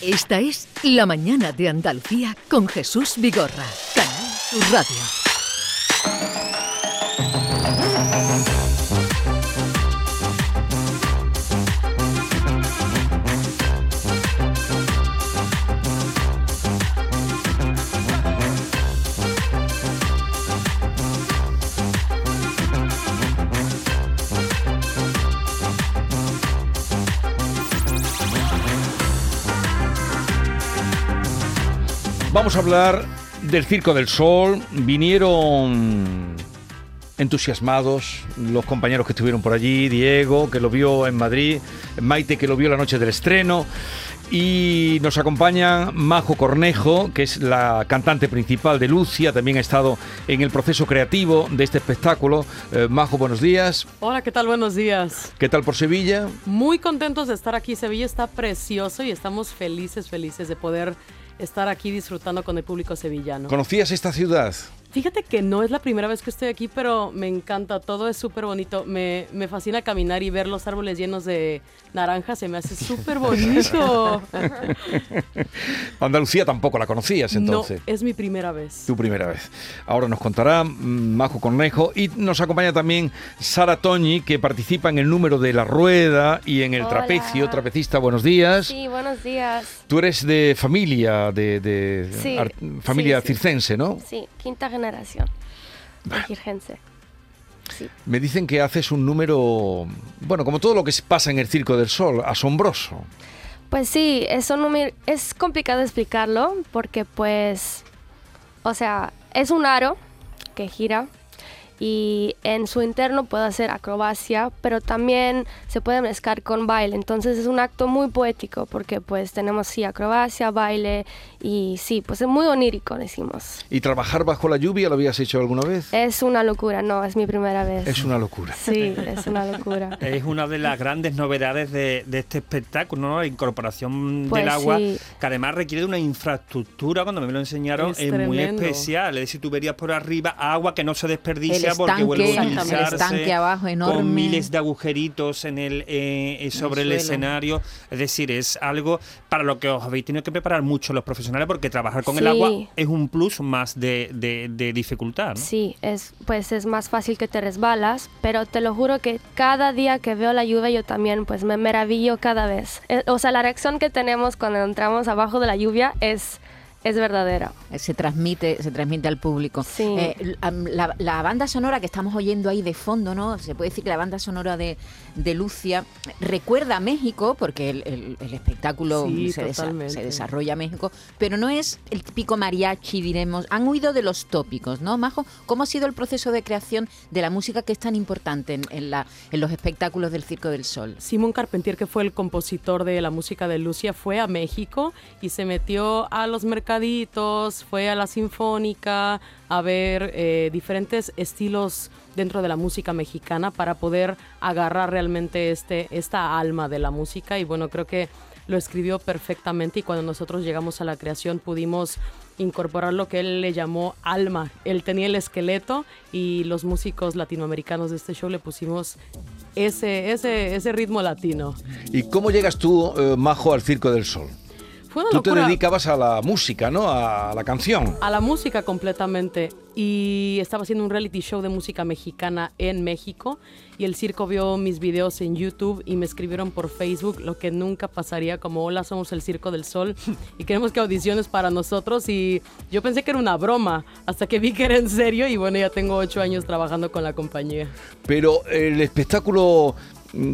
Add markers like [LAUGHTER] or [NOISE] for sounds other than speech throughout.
Esta es La Mañana de Andalucía con Jesús Vigorra, Canal Radio. Vamos a hablar del Circo del Sol. Vinieron entusiasmados los compañeros que estuvieron por allí, Diego, que lo vio en Madrid, Maite, que lo vio la noche del estreno. Y nos acompaña Majo Cornejo, que es la cantante principal de Lucia, también ha estado en el proceso creativo de este espectáculo. Eh, Majo, buenos días. Hola, ¿qué tal? Buenos días. ¿Qué tal por Sevilla? Muy contentos de estar aquí. Sevilla está precioso y estamos felices, felices de poder estar aquí disfrutando con el público sevillano. ¿Conocías esta ciudad? Fíjate que no es la primera vez que estoy aquí, pero me encanta, todo es súper bonito. Me, me fascina caminar y ver los árboles llenos de naranjas, se me hace súper bonito. [LAUGHS] Andalucía tampoco la conocías entonces. No, es mi primera vez. Tu primera vez. Ahora nos contará mm, Majo Cornejo y nos acompaña también Sara Toñi, que participa en el número de la rueda y en el Hola. trapecio. Trapecista, buenos días. Sí, buenos días. Tú eres de familia, de, de Sí, familia sí, sí. circense, ¿no? Sí, quinta generación de. Sí. Me dicen que haces un número, bueno, como todo lo que pasa en el Circo del Sol, asombroso. Pues sí, eso no me- es complicado explicarlo porque pues, o sea, es un aro que gira y en su interno puede hacer acrobacia, pero también se puede mezclar con baile. Entonces es un acto muy poético porque pues tenemos sí acrobacia, baile y sí, pues es muy onírico decimos. ¿Y trabajar bajo la lluvia lo habías hecho alguna vez? Es una locura, no, es mi primera vez. Es una locura. Sí, es una locura. [LAUGHS] Es una de las grandes novedades de, de este espectáculo, ¿no? La incorporación Pues del agua, sí. que además requiere de una infraestructura, cuando me lo enseñaron, Es es, muy especial. Es decir, tuberías por arriba, agua que no se desperdicia El porque vuelve a el utilizarse. estanque abajo enorme. Con miles de agujeritos en el, eh, eh, sobre el, suelo. escenario. Es decir, es algo para lo que os habéis tenido que preparar mucho los profesionales, porque trabajar con el Sí. agua es un plus más de, de- de dificultad, ¿no? Sí, es, pues es más fácil que te resbalas, pero te lo juro que cada día que veo la lluvia yo también pues me maravillo cada vez. Eh, o sea, la reacción que tenemos cuando entramos abajo de la lluvia es, es verdadera. Eh, Se transmite, se transmite al público. Sí. Eh, la, la- banda sonora que estamos oyendo ahí de fondo, ¿no? Se puede decir que la banda sonora de, de Lucia recuerda a México, porque el, el- el espectáculo Sí, se, desa- se desarrolla en México, pero no es el típico mariachi, diremos. Han huido de los tópicos, ¿no, Majo? ¿Cómo ha sido el proceso de creación de la música que es tan importante en, en la, en los espectáculos del Circo del Sol? Simón Carpentier, que fue el compositor de la música de Lucia, fue a México y se metió a los fue a la sinfónica a ver eh, diferentes estilos dentro de la música mexicana para poder agarrar realmente este, esta alma de la música y bueno, creo que lo escribió perfectamente y cuando nosotros llegamos a la creación pudimos incorporar lo que él le llamó alma. Él tenía el esqueleto y los músicos latinoamericanos de este show le pusimos ese, ese, ese ritmo latino. ¿Y cómo llegas tú, eh, Majo, al Circo del Sol? Fue una Tú te dedicabas a la música, ¿no? A la canción. a la música completamente y estaba haciendo un reality show de música mexicana en México y el circo vio mis videos en YouTube y me escribieron por Facebook lo que nunca pasaría como hola somos el Circo del Sol [LAUGHS] y queremos que audiciones para nosotros y yo pensé que era una broma hasta que vi que era en serio y bueno ya tengo ocho años trabajando con la compañía. Pero el espectáculo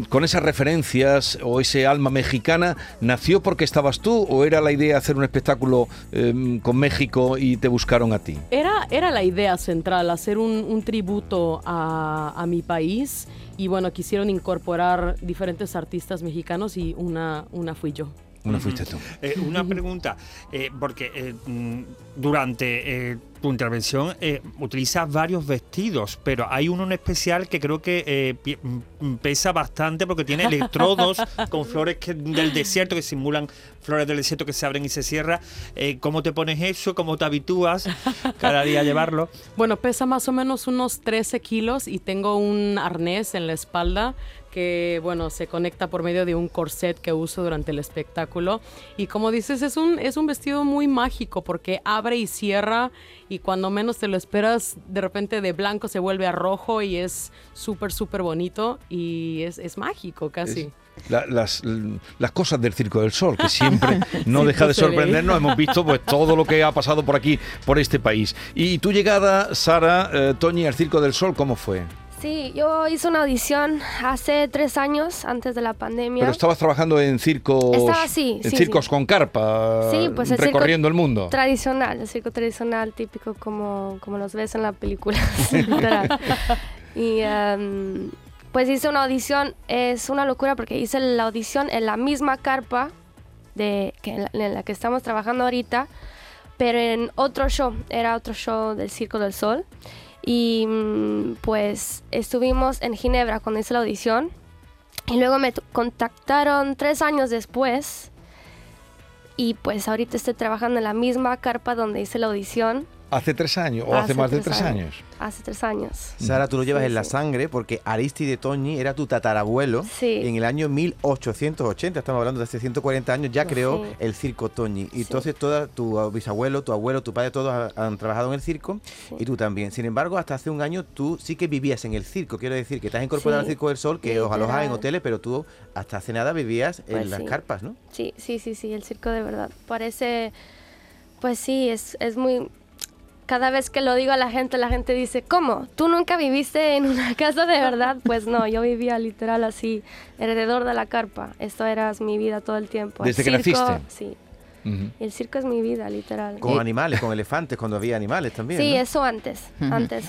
con esas referencias o ese alma mexicana, ¿nació porque estabas tú o era la idea hacer un espectáculo eh, con México y te buscaron a ti? Era, era la idea central, hacer un, un tributo a, a mi país y bueno, quisieron incorporar diferentes artistas mexicanos y una, una fui yo. Una fuiste tú. Eh, una pregunta, eh, porque eh, mm, durante eh, tu intervención eh, utilizas varios vestidos, pero hay uno en especial que creo que eh, mm, pesa bastante porque tiene electrodos [LAUGHS] con flores que- del desierto que simulan flores del desierto que se abren y se cierran. Eh, ¿Cómo te pones eso? ¿Cómo te habitúas cada día a llevarlo? Bueno, pesa más o menos unos 13 kilos y tengo un arnés en la espalda que bueno, se conecta por medio de un corset que uso durante el espectáculo. Y como dices, es un, es un vestido muy mágico porque abre y cierra y cuando menos te lo esperas, de repente de blanco se vuelve a rojo y es súper, súper bonito y es, es mágico casi. La- las, las cosas del Circo del Sol, que siempre [LAUGHS] no deja de sorprendernos. Hemos visto pues todo lo que ha pasado por aquí, por este país. Y tu llegada, Sara, eh, Toñi, al Circo del Sol, ¿cómo fue? Sí, yo hice una audición hace tres años, antes de la pandemia. Pero estabas trabajando en circos, Estaba, sí, en sí, circos sí. con carpa, Sí, pues el recorriendo el mundo. Tradicional, el circo tradicional típico como, como los ves en la película. [LAUGHS] [LAUGHS] y em, pues hice una audición, es una locura porque hice la audición en la misma carpa de, que en, la, en la que estamos trabajando ahorita, pero en otro show, era otro show del Circo del Sol. Y mm, pues estuvimos en Ginebra cuando hice la audición. Y luego me contactaron tres años después. Y pues ahorita estoy trabajando en la misma carpa donde hice la audición Hace tres años, o hace, Hace más de tres años. años. hace tres años. Sara, tú lo llevas Sí, en la sí. sangre porque Aristide Toñi era tu tatarabuelo. Sí. En el año 1880, estamos hablando de hace 140 años, ya creó Sí. el circo Toñi. Y Sí. entonces toda, tu bisabuelo, tu abuelo, tu padre, todos ha- han trabajado en el circo y tú también. Sin embargo, hasta hace un año tú sí que vivías en el circo. Quiero decir que te has incorporado Sí. al Circo del Sol, que os alojas en hoteles, pero tú hasta hace nada vivías en Pues las carpas, ¿no? Sí, sí, sí, sí, el circo de verdad. Parece, pues sí, es, es muy... Cada vez que lo digo a la gente, la gente dice, ¿cómo? ¿Tú nunca viviste en una [LAUGHS] casa de verdad? Pues no, yo vivía literal así, alrededor de la carpa. Esto era mi vida todo el tiempo. El ¿Desde que circo, naciste? Sí, el circo es mi vida, literal. Con animales, con elefantes, cuando había animales también. Sí, ¿no? eso antes.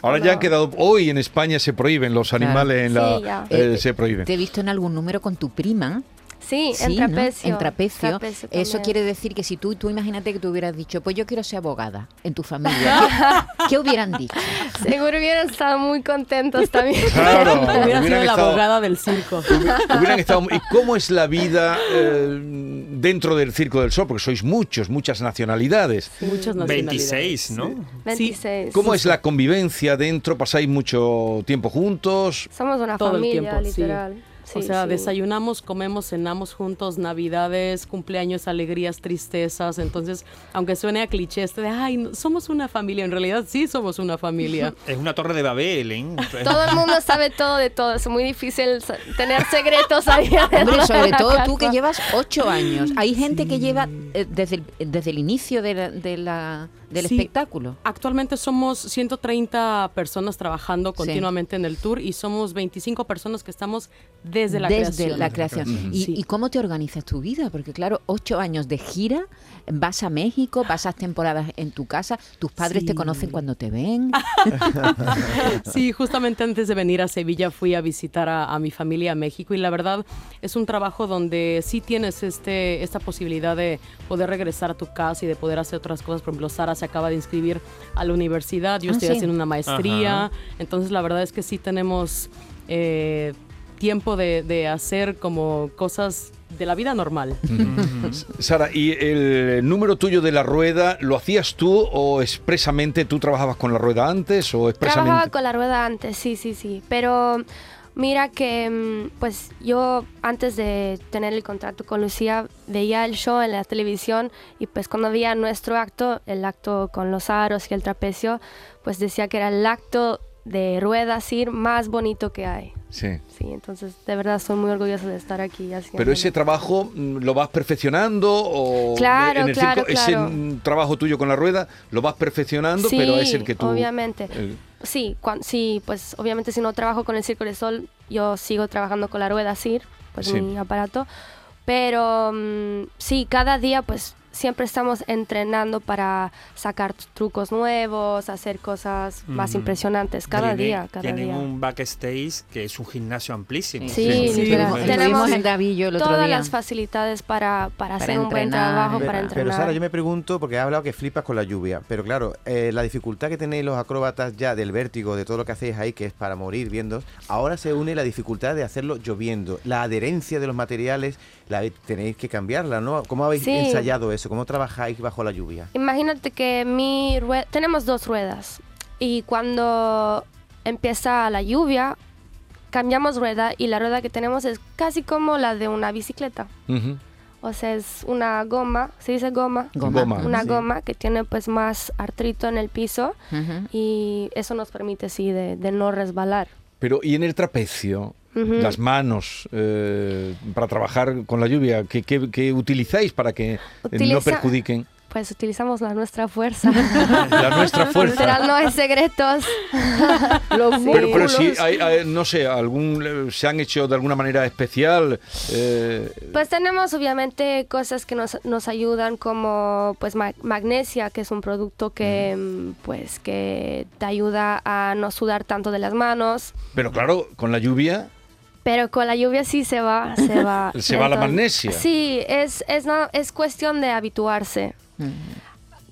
Ahora ya han quedado, hoy en España se prohíben los Claro. animales en la... Sí, ya. eh, Eh, se prohíben. Te he visto en algún número con tu prima. Sí, Sí, en ¿no? trapecio. En trapecio. Trapecio Eso quiere decir que si tú, tú imagínate que tú hubieras dicho, pues yo quiero ser abogada en tu familia. [LAUGHS] ¿Qué, hubieran dicho? [LAUGHS] Seguro hubieran estado muy contentos también. [LAUGHS] Claro, Hubiera sido hubieran la abogada del circo. hubieran estado- ¿Y cómo es la vida eh, dentro del Circo del Sol? Porque sois muchos, muchas nacionalidades. Muchas nacionalidades. 26, ¿no? 26. ¿Cómo es la convivencia dentro? ¿Pasáis mucho tiempo juntos? Somos una Todo el familia, tiempo, sí. literal. Sí, o sea, sí. desayunamos, comemos, cenamos juntos, navidades, cumpleaños, alegrías, tristezas. Entonces, aunque suene a cliché este de, ay, somos una familia, en realidad sí somos una familia. [LAUGHS] Es una torre de Babel, ¿eh? [LAUGHS] Todo el mundo sabe todo de todo. Es muy difícil tener secretos ahí. [LAUGHS] Hombre, de sobre todo tú que llevas ocho años. Hay gente que lleva eh, desde, el, desde el inicio de la- de la- del Sí. espectáculo. Actualmente somos 130 personas trabajando Sí. continuamente en el tour y somos 25 personas que estamos desde la desde creación. la creación. ¿Y, Sí. y cómo te organizas tu vida? Porque claro, ocho años de gira, vas a México, pasas temporadas en tu casa, tus padres te conocen cuando te ven. [LAUGHS] Sí, justamente antes de venir a Sevilla fui a visitar a, a mi familia a México y la verdad es un trabajo donde sí tienes este, esta posibilidad de poder regresar a tu casa y de poder hacer otras cosas. Por ejemplo, Sara se acaba de inscribir a la universidad, yo Ah, estoy sí. haciendo una maestría, Ajá. entonces la verdad es que sí tenemos eh, tiempo de, de hacer como cosas de la vida normal. Sara, ¿y el número tuyo de la rueda lo hacías tú o expresamente tú trabajabas con la rueda antes o expresamente? Trabajaba con la rueda antes, sí, sí, sí. Pero mira que, mm, pues yo antes de tener el contrato con Lucía veía el show en la televisión y pues cuando veía nuestro acto, el acto con los aros y el trapecio, pues decía que era el acto de rueda CIR más bonito que hay. Sí. Sí, entonces de verdad estoy muy orgullosa de estar aquí haciendo. Pero ese trabajo mm, lo vas perfeccionando o Claro, en el claro, circo ese claro. mm, trabajo tuyo con la rueda lo vas perfeccionando, Sí, pero es el que tú obviamente. el- Sí, cuan- sí, pues obviamente si no trabajo con el Circo del Sol, yo sigo trabajando con la rueda CIR, pues Sí. mi aparato. Pero mm, sí, cada día pues siempre estamos entrenando para sacar trucos nuevos, hacer cosas más impresionantes cada Tiene- día, cada tienen día. un backstage que es un gimnasio amplísimo. Sí, tenemos en Davillo el otro todas día. las facilidades para, para, Para hacer un buen trabajo, Pero- para Pero entrenar. Sara, yo me pregunto, porque has hablado que flipas con la lluvia, pero claro, eh, la dificultad que tenéis los acróbatas ya del vértigo, de todo lo que hacéis ahí, que es para morir viendo, ahora se une la dificultad de hacerlo lloviendo. La adherencia de los materiales, la tenéis que cambiarla, ¿no? ¿Cómo habéis Sí. ensayado eso? ¿Cómo trabajáis bajo la lluvia? Imagínate que mi rue- tenemos dos ruedas y cuando empieza la lluvia, cambiamos rueda y la rueda que tenemos es casi como la de una bicicleta. Ujú. O sea, es una goma, se dice goma, Goma. Goma. una sí. goma que tiene pues más artrito en el piso Ujú. y eso nos permite sí de, de no resbalar. Pero, ¿y en el trapecio? Las manos eh, para trabajar con la lluvia, ¿qué, qué- qué utilizáis para que eh, no perjudiquen Pues utilizamos la nuestra fuerza. [LAUGHS] la nuestra fuerza? Literal, no hay secretos. [LAUGHS] Los Pero, pero sí, hay, hay, no sé, algún, eh, se han hecho de alguna manera especial. eh, Pues tenemos obviamente cosas que nos, nos ayudan como pues ma- magnesia, que es un producto que mm, pues que te ayuda a no sudar tanto de las manos, pero claro, con la lluvia, pero con la lluvia sí se va, se va. [LAUGHS] Se va la magnesia. Sí, es, es, no- es cuestión de habituarse.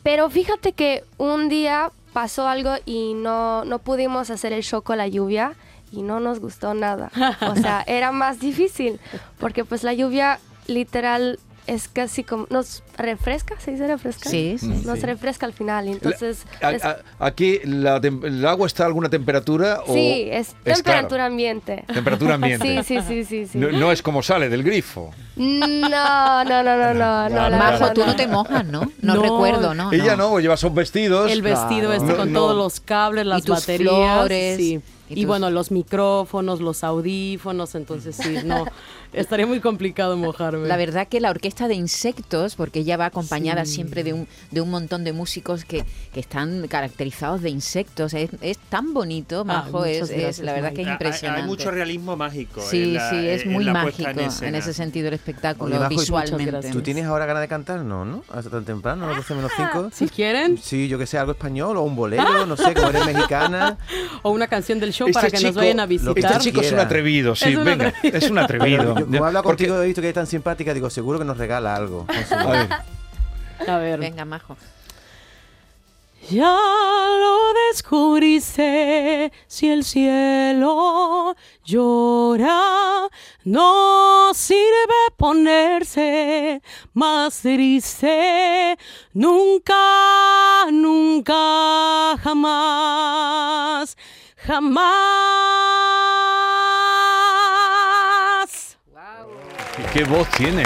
Pero fíjate que un día pasó algo y no, no pudimos hacer el show con la lluvia y no nos gustó nada. O sea, [LAUGHS] era más difícil porque pues la lluvia literal es casi como... ¿Nos refresca? ¿Se dice refresca? Sí, sí, Nos sí. refresca al final y entonces... a- es- a- aquí la el agua está a alguna temperatura o sí, es es temperatura claro, ambiente. temperatura [LAUGHS] ambiente. Sí, sí, sí, sí, sí. No, no es como sale del grifo. No, no, no, no, no. no, no, Majo, no, tú no. te mojas, ¿no? No, No, recuerdo, ¿no? Ella no. no, lleva sus vestidos. El vestido Claro. este con no. todos los cables, las tus baterías. flores, sí. y Y, tus- bueno, los micrófonos, los audífonos, entonces sí, no, [LAUGHS] estaría muy complicado mojarme. La verdad que la orquesta de insectos, porque ella va acompañada Sí. siempre de un, de un montón de músicos que, que están caracterizados de insectos, es, es tan bonito, Majo, muchas es, es- la verdad que es impresionante. Hay mucho realismo mágico. Sí, en la- sí, es en muy mágico en, en, ese sentido el espectáculo Oye, Majo, visualmente. ¿Tú tienes ahora ganas de cantar? No, ¿no? Hasta tan temprano, a las 12 menos 5. [LAUGHS] Si quieren, Sí, yo que sé, algo español o un bolero, no sé, como eres mexicana. [LAUGHS] o una canción del show Este para que nos vayan a lo que Este visitar. chico es un atrevido, sí, venga, atrevido. es un atrevido. Como habla Porque- contigo, he visto que eres tan simpática, digo, seguro que nos regala algo. su [LAUGHS] a ver, A ver. Venga, Majo. Ya lo descubriste, si el cielo llora, no sirve ponerse más triste, nunca, nunca, jamás, jamás. ¿Qué voz tiene?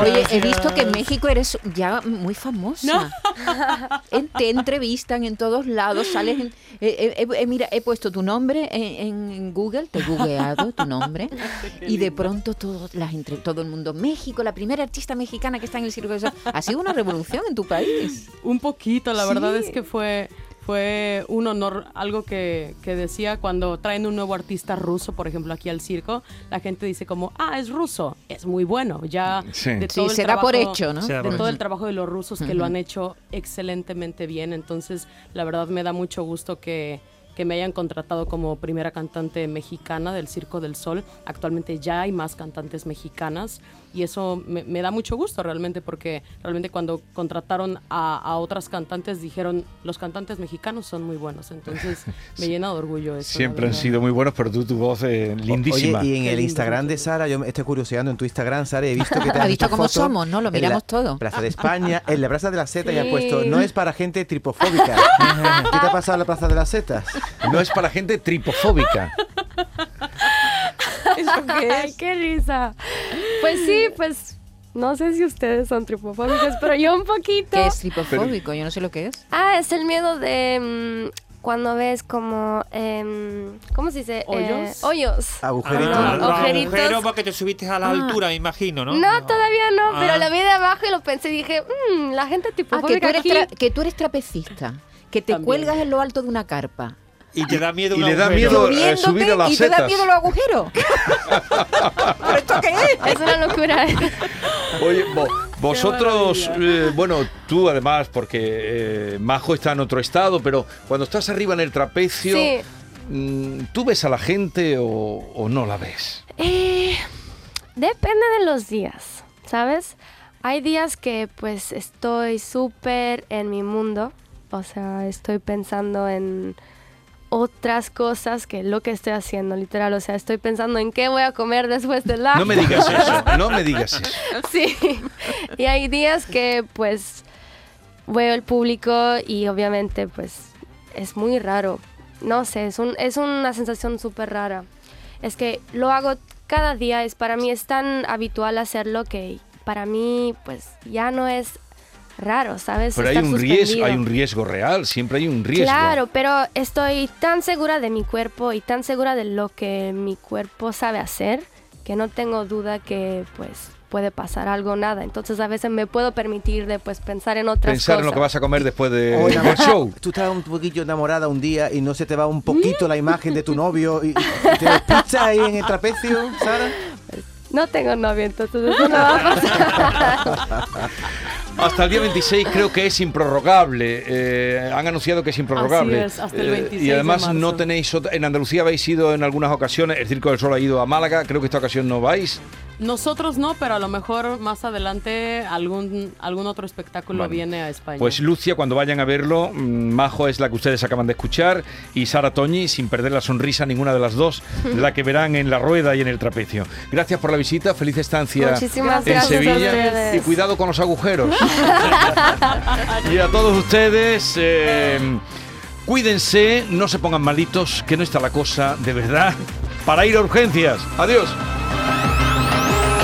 Oye, he visto que en. México eres ya muy famosa. [LAUGHS] En- te entrevistan en todos lados, sales en... eh, eh, eh, mira, he puesto tu nombre en, en Google, te he googleado tu nombre, [LAUGHS] y de pronto todo, las entre, todo el mundo, México, la primera artista mexicana que está en el Circo Sol. Ha sido una revolución en tu país. Un poquito, la verdad es que fue, fue un honor, algo que, que decía cuando traen un nuevo artista ruso, por ejemplo, aquí al circo, la gente dice como, ah, es ruso, es muy bueno, ya Sí. de Sí, todo el se da por trabajo- hecho, ¿no? De todo el trabajo de los rusos que lo han hecho excelentemente bien, entonces la verdad me da mucho gusto que, que me hayan contratado como primera cantante mexicana del Circo del Sol. Actualmente ya hay más cantantes mexicanas y eso me, me da mucho gusto realmente porque realmente cuando contrataron a, a otras cantantes dijeron los cantantes mexicanos son muy buenos, entonces [LAUGHS] me llena de orgullo eso. Siempre han sido muy buenos, pero tú tu voz es lindísima. Oye, y en el. Instagram de Sara, yo me estoy curioseando en tu Instagram, Sara, he visto que te Ha [LAUGHS] has visto cómo somos, ¿no? Lo en la miramos todo. Plaza de España, en la Plaza de la Seta y has Sí. puesto, no es para gente tripofóbica. [LAUGHS] ¿Qué te ha pasado en la Plaza de las Setas? No es para gente tripofóbica. Ay, qué risa. Pues sí, pues no sé si ustedes son tripofóbicos, pero yo un poquito. Que es tripofóbico, yo no sé lo que es. Ah, es el miedo de mm, cuando ves como, em, ¿cómo se dice? Eh, ¿Hoyos? hoyos. Agujeritos. Ah, No, agujeritos. porque te subiste a la altura, me imagino, ¿no? No, todavía no, pero Ah. lo vi de abajo y lo pensé y dije, mmm, la gente Ah, que que tú eres trapecista, que te También. cuelgas en lo alto de una carpa. Y te da miedo Y le da miedo- eh, Lloviéndote subir a las y te da miedo los agujeros. [LAUGHS] ¿Pero esto qué es? Es una locura. Oye, vo- vosotros, eh, bueno, tú además, porque eh, Majo está en otro estado, pero cuando estás arriba en el trapecio, Sí. mm, ¿tú ves a la gente o, o no la ves? Eh, depende de los días, ¿sabes? Hay días que pues estoy súper en mi mundo, o sea, estoy pensando en otras cosas que lo que estoy haciendo, literal, o sea, estoy pensando en qué voy a comer después del live. No me digas eso, [LAUGHS] no me digas eso. Sí. Y hay días que pues veo el público y obviamente pues es muy raro no sé, es, un, es una sensación súper rara. Es que lo hago cada día, es para mí es tan habitual hacerlo que para mí pues ya no es raro, ¿sabes? Pero hay un, riesgo, hay un riesgo real, siempre hay un riesgo. Claro, pero estoy tan segura de mi cuerpo y tan segura de lo que mi cuerpo sabe hacer que no tengo duda que pues puede pasar algo, nada. Entonces a veces me puedo permitir de pues pensar en otras Pensar en lo cosas. que vas a comer después de, O del show. Tú estás un poquillo enamorada un día y no se te va un poquito la imagen de tu novio y, y te despicha ahí en el trapecio, Sara. No tengo novio, entonces eso no va a pasar. [LAUGHS] Hasta el día 26 creo que es improrrogable. Eh, han anunciado que es improrrogable. Así es, hasta el Eh, 26 y de además no tenéis otra- en Andalucía habéis ido en algunas ocasiones. El Circo del Sol ha ido a Málaga. Creo que esta ocasión no vais. Nosotros no, pero a lo mejor más adelante algún, algún otro espectáculo Vale. viene a España. Pues Lucia, cuando vayan a verlo, mm, Majo es la que ustedes acaban de escuchar y Sara Toñi, sin perder la sonrisa, ninguna de las dos, [LAUGHS] la que verán en la rueda y en el trapecio. Gracias por la visita, feliz estancia Muchísimas en gracias Sevilla y cuidado con los agujeros. [LAUGHS] [LAUGHS] y a todos ustedes, eh, cuídense, no se pongan malitos, que no está la cosa de verdad para ir a urgencias. Adiós.